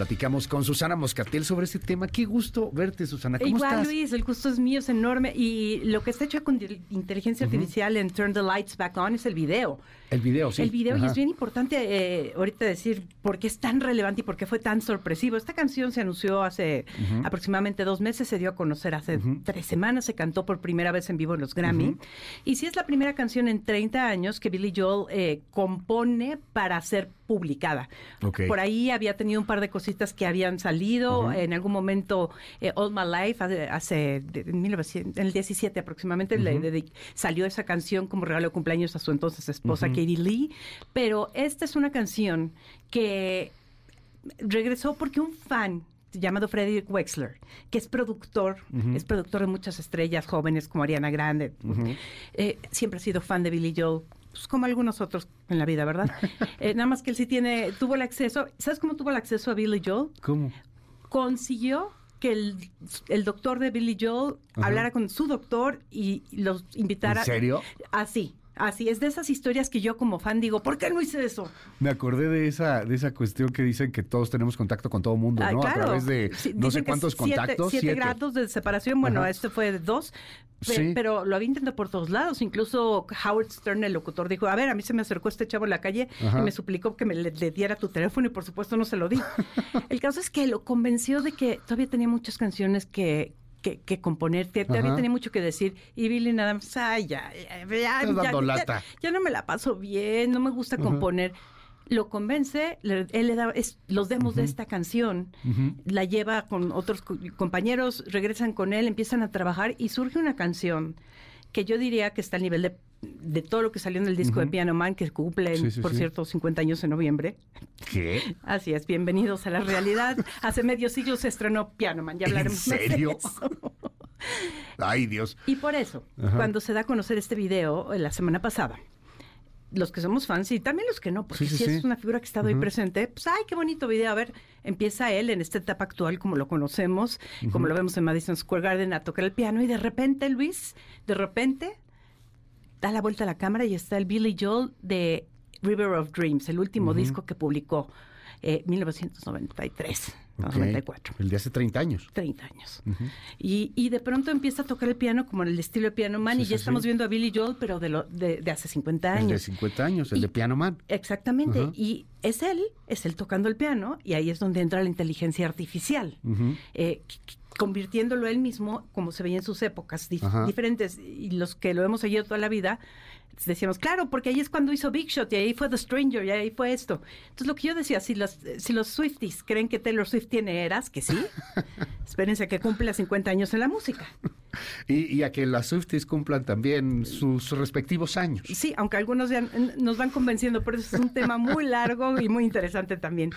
Platicamos con Susana Moscatel sobre este tema. Qué gusto verte, Susana. ¿Cómo Igual, estás? Luis, el gusto es mío, es enorme. Y lo que está hecho con inteligencia artificial en Turn the Lights Back On es el video. El video, sí. El video, y es bien importante eh, ahorita decir por qué es tan relevante y por qué fue tan sorpresivo. Esta canción se anunció hace aproximadamente dos meses, se dio a conocer hace tres semanas, se cantó por primera vez en vivo en los Grammy. Y sí es la primera canción en 30 años que Billy Joel eh, compone para ser publicada. Por ahí había tenido un par de cositas que habían salido. En algún momento, eh, All My Life, hace, hace de- en 1900 en el 17 aproximadamente, le salió esa canción como regalo de cumpleaños a su entonces esposa Katie Lee. Pero esta es una canción que regresó porque un fan llamado Frederick Wexler, que es productor, es productor de muchas estrellas jóvenes como Ariana Grande, eh, siempre ha sido fan de Billy Joel, pues, como algunos otros en la vida, ¿verdad? Eh, nada más que él sí tiene, tuvo el acceso, ¿sabes cómo tuvo el acceso a Billy Joel? ¿Cómo? Consiguió que el, el doctor de Billy Joel Ajá. hablara con su doctor y los invitara. ¿En serio? Así, así, es de esas historias que yo como fan digo, ¿por qué no hice eso? Me acordé de esa, de esa cuestión que dicen que todos tenemos contacto con todo el mundo, ¿no? claro. A través de no sé dicen cuántos siete- contactos. Siete, grados de separación. Bueno, Ajá. este fue de dos. Sí. Pero lo había intentado por todos lados. Incluso Howard Stern, el locutor, dijo: A ver, a mí se me acercó este chavo en la calle Ajá. y me suplicó que me le, le diera tu teléfono y por supuesto no se lo di. el caso es que lo convenció de que todavía tenía muchas canciones que. Que, que componer, todavía Ajá. tenía mucho que decir. Y Billy nada más, ay, ya, ya, ya, ya, ya no me la paso bien, no me gusta componer. Lo convence, le- él le da es- los demos de esta canción, la lleva con otros co- compañeros, regresan con él, empiezan a trabajar y surge una canción que yo diría que está al nivel de, de todo lo que salió en el disco de Piano Man, que cumple, Sí, sí, por sí. cierto, 50 años en noviembre. ¿Qué? Así es, bienvenidos a la realidad. Hace medio siglo se estrenó Piano Man, ya ¿En hablaremos más de serio? eso. Ay, Dios. Y por eso, Ajá. cuando se da a conocer este video eh, la semana pasada, los que somos fans y también los que no, porque Sí, sí, si sí. es una figura que está ahí presente, pues ay, qué bonito video. A ver, empieza él en esta etapa actual como lo conocemos, como lo vemos en Madison Square Garden a tocar el piano y de repente, Luis, de repente da la vuelta a la cámara y está el Billy Joel de River of Dreams, el último disco que publicó eh, 1993, Ok. 94. El de hace 30 años. 30 años. y, y de pronto empieza a tocar el piano como en el estilo de Piano Man Sí, y sí, ya estamos viendo a Billy Joel, pero de, lo, de, de hace 50 El de años. 50 años, el Y- de Piano Man. Exactamente. Y es él, es él tocando el piano y ahí es donde entra la inteligencia artificial. Ujú. Eh, qu- convirtiéndolo él mismo como se veía en sus épocas dif- diferentes y los que lo hemos seguido toda la vida decíamos claro porque ahí es cuando hizo Big Shot y ahí fue The Stranger y ahí fue esto entonces lo que yo decía si los si los Swifties creen que Taylor Swift tiene eras que sí. Espérense a que cumpla 50 años en la música Y, y a que las Swifties cumplan también sus respectivos años. Sí, aunque algunos ya nos van convenciendo, pero eso es un tema muy largo y muy interesante también.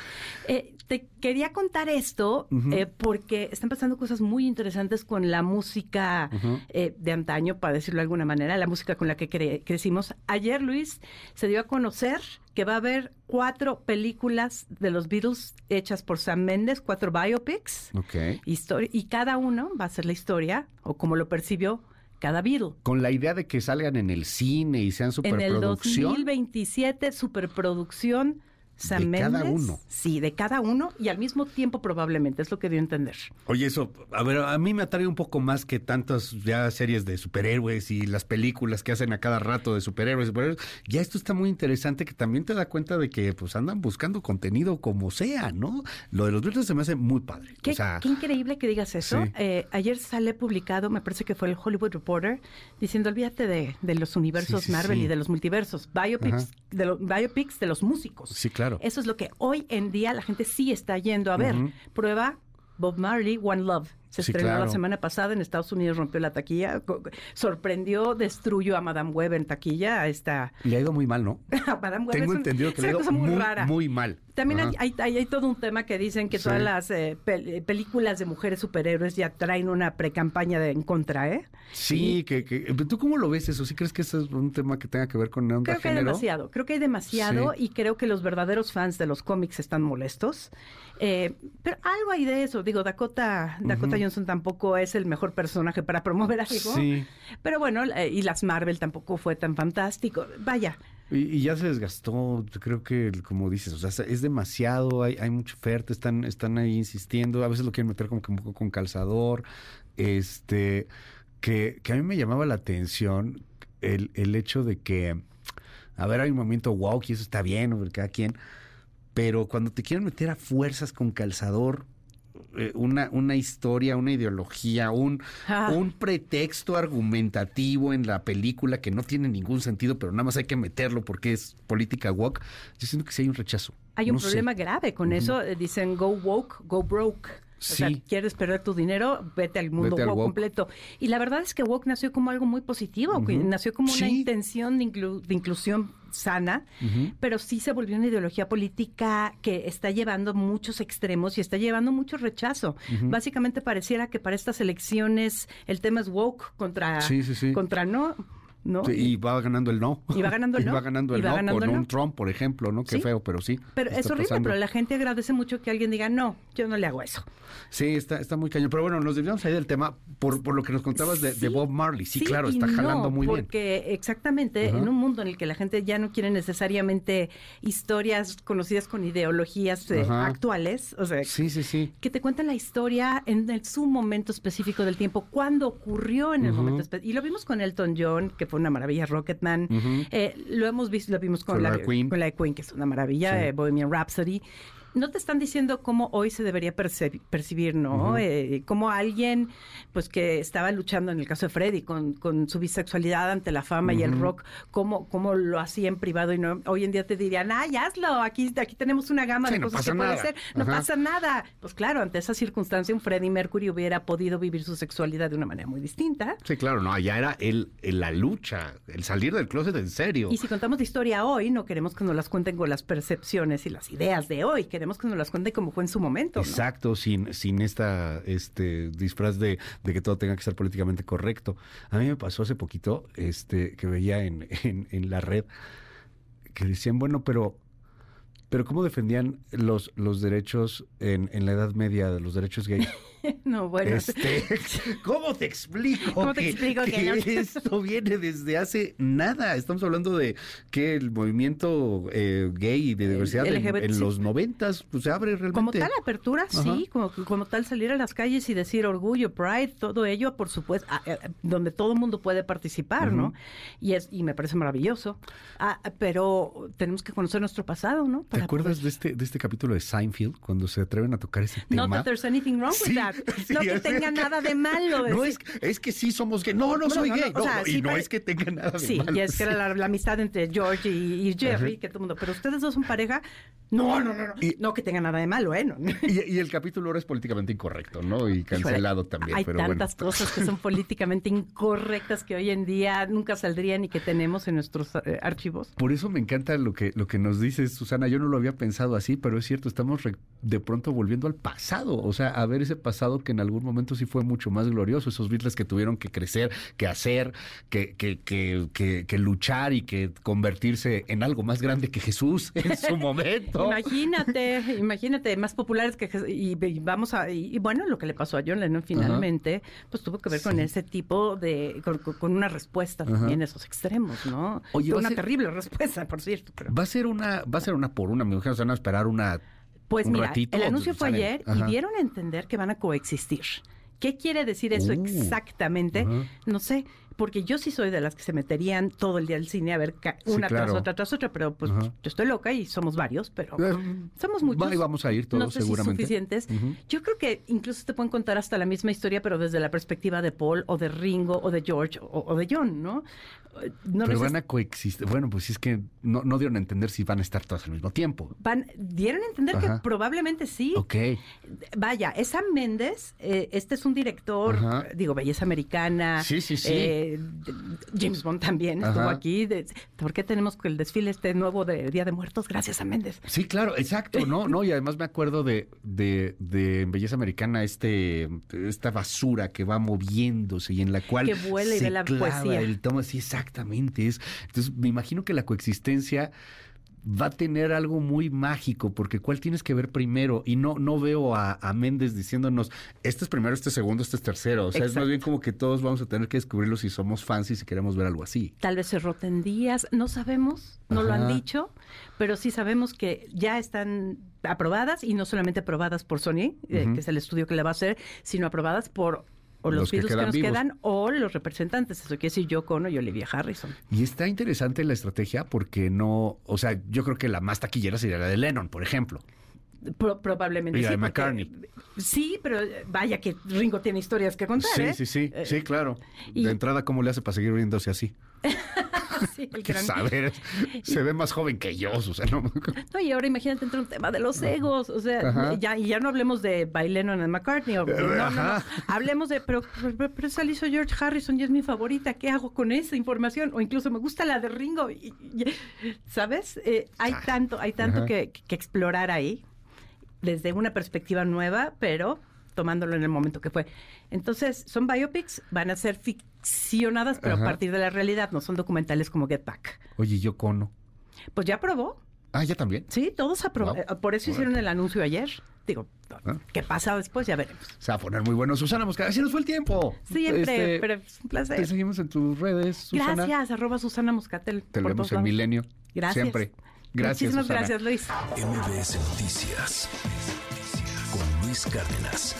Eh, te quería contar esto eh, porque están pasando cosas muy interesantes con la música eh, de antaño, para decirlo de alguna manera, la música con la que cre- crecimos. Ayer, Luis, se dio a conocer que va a haber cuatro películas de los Beatles hechas por Sam Mendes, cuatro biopics. Ok. Histori- y cada uno va a ser la historia, o como lo percibió cada Beatle. Con la idea de que salgan en el cine y sean En el superproducción. 2027, superproducción Sam De cada uno. Sí, de cada uno y al mismo tiempo probablemente, es lo que dio a entender. Oye, eso, a ver, a mí me atrae un poco más que tantas ya series de superhéroes y las películas que hacen a cada rato de superhéroes, superhéroes. Ya esto está muy interesante que también te da cuenta de que pues andan buscando contenido como sea, ¿no? Lo de los Beatles se me hace muy padre. Qué, o sea, qué increíble que digas eso. Sí. Eh, ayer sale publicado, me parece que fue el Hollywood Reporter, diciendo, olvídate de, de los universos Sí, sí, Marvel sí. y de los multiversos, biopics Ajá. de, los biopics de los músicos. Sí, claro. Eso es lo que hoy en día la gente sí está yendo a ver. Prueba Bob Marley, One Love. Se Sí, estrenó claro. la semana pasada en Estados Unidos, rompió la taquilla, sorprendió, destruyó a Madame Web en taquilla, a esta... le ha ido muy mal, ¿no? a Madame Web Tengo es un- entendido es que le ha ido muy, muy, rara. muy mal. También hay, hay, hay- hay todo un tema que dicen que Sí. todas las eh, pel- eh, películas de mujeres superhéroes ya traen una precampaña de en contra, ¿eh? Sí, que, que, ¿tú cómo lo ves eso? ¿Sí crees que eso es un tema que tenga que ver con onda Creo que hay género? demasiado, creo que hay demasiado Sí. y creo que los verdaderos fans de los cómics están molestos. Eh, pero algo hay de eso, digo, Dakota, Dakota Johnson tampoco es el mejor personaje para promover algo. Sí. Pero bueno, eh, y las Marvel tampoco fue tan fantástico. Vaya, Y, ya se desgastó, creo que, como dices, o sea, es demasiado, hay, hay mucha oferta, están, están ahí insistiendo, a veces lo quieren meter como que un poco con calzador, este, que, que a mí me llamaba la atención el, el hecho de que, a ver, hay un momento wow, y eso está bien, cada quien, pero cuando te quieren meter a fuerzas con calzador, eh, una, una historia, una ideología, un, Ah. un pretexto argumentativo en la película que no tiene ningún sentido, pero nada más hay que meterlo porque es política woke, yo siento que sí hay un rechazo. Hay un No sé. problema grave con eso. eh, Dicen go woke, go broke. O sea, Sí. quieres perder tu dinero, vete al mundo Vete al woke, completo. Y la verdad es que woke nació como algo muy positivo, nació como una Sí. intención de, inclu- de inclusión sana, pero sí se volvió una ideología política que está llevando muchos extremos y está llevando mucho rechazo. Básicamente pareciera que para estas elecciones el tema es woke contra, Sí, sí, sí. contra no. ¿No? Sí, y va ganando el no. Y va ganando el Y no. va ganando el Y va no ganando con el un. Trump, por ejemplo, ¿no? Qué Sí. feo, pero sí. Pero es horrible, pasando. pero la gente agradece mucho que alguien diga, no, yo no le hago eso. Sí, está, está muy cañón. Pero bueno, nos desviamos ahí del tema por, por lo que nos contabas de, Bob Marley. Sí, claro, y está jalando no, muy bien. Porque exactamente, Ajá. en un mundo en el que la gente ya no quiere necesariamente historias conocidas con ideologías eh, actuales, o sea, Sí, sí, sí. que te cuentan la historia en el, su momento específico del tiempo, cuando ocurrió en el momento específico. Y lo vimos con Elton John, que fue una maravilla, Rocketman. Eh, lo hemos visto, lo vimos con, Con la, la Queen. con la de Queen, que es una maravilla, Sí. eh, Bohemian Rhapsody. No te están diciendo cómo hoy se debería percibir, ¿no? Ujú. Eh, como alguien, pues que estaba luchando en el caso de Freddy con, con su bisexualidad ante la fama y el rock, cómo, cómo lo hacía en privado y no hoy en día te dirían, ay, hazlo, aquí, aquí tenemos una gama Sí, de no cosas que puede nada. hacer, no Ajá. pasa nada. Pues claro, ante esa circunstancia un Freddie Mercury hubiera podido vivir su sexualidad de una manera muy distinta. Sí, claro, no, allá era el, el- la lucha, el salir del closet en serio. Y si contamos la historia hoy, no queremos que nos las cuenten con las percepciones y las ideas de hoy, queremos que nos las cuenten como fue en su momento. Exacto, sin, sin esta este disfraz de, de que todo tenga que ser políticamente correcto. A mí me pasó hace poquito este que veía en, en la red que decían, bueno, pero pero cómo defendían los, los derechos en, en la Edad Media, los derechos gays. No, bueno. Este, ¿Cómo te explico? ¿Cómo te explico que no? esto viene desde hace nada? Estamos hablando de que el movimiento eh, gay y de diversidad en, los noventas pues, se abre realmente. Como tal apertura, Ajá. sí, como, como tal salir a las calles y decir orgullo, pride, todo ello, por supuesto, ah, eh, donde todo el mundo puede participar, ¿no? Y es y me parece maravilloso. Ah, pero tenemos que conocer nuestro pasado, ¿no? ¿Te Para acuerdas de este, de este capítulo de Seinfeld cuando se atreven a tocar ese Not tema? that there's anything wrong with Sí, that. sí, no que tenga es. nada de malo. No es, es que sí somos gay. No, no soy no, no, gay. o No, sea, no, sí, y no es que tenga nada de Sí, malo. y es que era la, la amistad entre George y, y Jerry, Ajá. que todo el mundo, pero ustedes dos son pareja. No, no, no, no. Y- no que tenga nada de malo, ¿eh? Y, y el capítulo ahora es políticamente incorrecto, ¿no? Y cancelado Híjole, también. Hay pero tantas bueno. cosas que son políticamente incorrectas que hoy en día nunca saldrían y que tenemos en nuestros eh, archivos. Por eso me encanta lo que, lo que nos dices, Susana. Yo no lo había pensado así, pero es cierto, estamos re- de pronto volviendo al pasado. O sea, a ver ese pasado que en algún momento sí fue mucho más glorioso. Esos Beatles que tuvieron que crecer, que hacer, que, que, que, que, que luchar y que convertirse en algo más grande que Jesús en su momento. Imagínate, imagínate, más populares que Jes- y, y vamos a y, y bueno, lo que le pasó a John Lennon finalmente, pues tuvo que ver con ese tipo de con, una respuesta Ajá. también esos extremos, ¿no? Oye, una ser- terrible respuesta, por cierto, pero Va a ser una, va a ser una por una, me imagino, se van a esperar una Pues un mira, ratito, el anuncio fue salen. ayer Ajá. y dieron a entender que van a coexistir. ¿Qué quiere decir eso Uh, exactamente? No sé, porque yo sí soy de las que se meterían todo el día al cine a ver Sí, una tras otra tras otra, pero pues Ajá. yo estoy loca y somos varios, pero Eh, somos muchos. va y vamos a ir todos no sé seguramente. Si suficientes. Yo creo que incluso te pueden contar hasta la misma historia, pero desde la perspectiva de Paul o de Ringo o de George o, o de John, ¿no? Eh, No pero van a coexistir. Bueno, pues es que no, no dieron a entender si van a estar todas al mismo tiempo. van- dieron a entender Ajá. que probablemente sí. Ok. Vaya, es Sam Méndez, eh, este es un director, Ajá. digo, belleza americana. Sí, sí, sí. eh, de- James Bond también estuvo aquí. de- ¿Por qué tenemos el desfile este nuevo de Día de Muertos? Gracias a Méndez. Sí, claro, exacto, ¿no? no Y además me acuerdo de, de, de Belleza Americana este, esta basura que va moviéndose y en la cual Que vuela y se ve la clava poesía. el tomo. Sí, exactamente. Es, entonces, me imagino que la coexistencia va a tener algo muy mágico, porque ¿cuál tienes que ver primero? Y no, no veo a, Méndez diciéndonos, este es primero, este es segundo, este es tercero. O sea, es más bien como que todos vamos a tener que descubrirlo si somos fans y si queremos ver algo así. Tal vez se roten días, no sabemos, no lo han dicho, pero sí sabemos que ya están aprobadas y no solamente aprobadas por Sony, eh, que es el estudio que le va a hacer, sino aprobadas por o los, virus que, nos quedan o los representantes, eso quiere decir yo Cono y Olivia Harrison. Y está interesante la estrategia porque no, o sea, yo creo que la más taquillera sería la de Lennon, por ejemplo. probablemente y la de McCartney. sí, pero vaya que Ringo tiene historias que contar. Sí, ¿eh? sí, sí, sí, claro. De entrada, ¿cómo le hace para seguir viéndose así? sí, Saber, se ve más joven que yo, Susana. No, y ahora imagínate entre un tema de los egos, o sea, ya, y ya no hablemos de Baileno en McCartney, o, no, no, hablemos de, pero, pero, esa hizo George Harrison y es mi favorita, ¿qué hago con esa información? O incluso me gusta la de Ringo, ¿sabes? Eh, hay tanto, hay tanto que, que explorar ahí, desde una perspectiva nueva, pero tomándolo en el momento que fue. Entonces, son biopics, van a ser ficcionadas, pero a partir de la realidad, no son documentales como Get Back. Oye, yo cono. Pues ya aprobó. Ah, ya también. Sí, todos aprobó. Eh, por eso hicieron el anuncio ayer. Digo, ah. ¿qué pasa después? Ya veremos. Se va a poner muy bueno. Susana Mosca, así nos fue el tiempo. Siempre, este, pero es un placer. Te seguimos en tus redes, Susana. Gracias, arroba Susana Moscatel. Te vemos en Milenio. Gracias. Siempre. Gracias, Muchísimas gracias, Luis. MBS Noticias Cárdenas.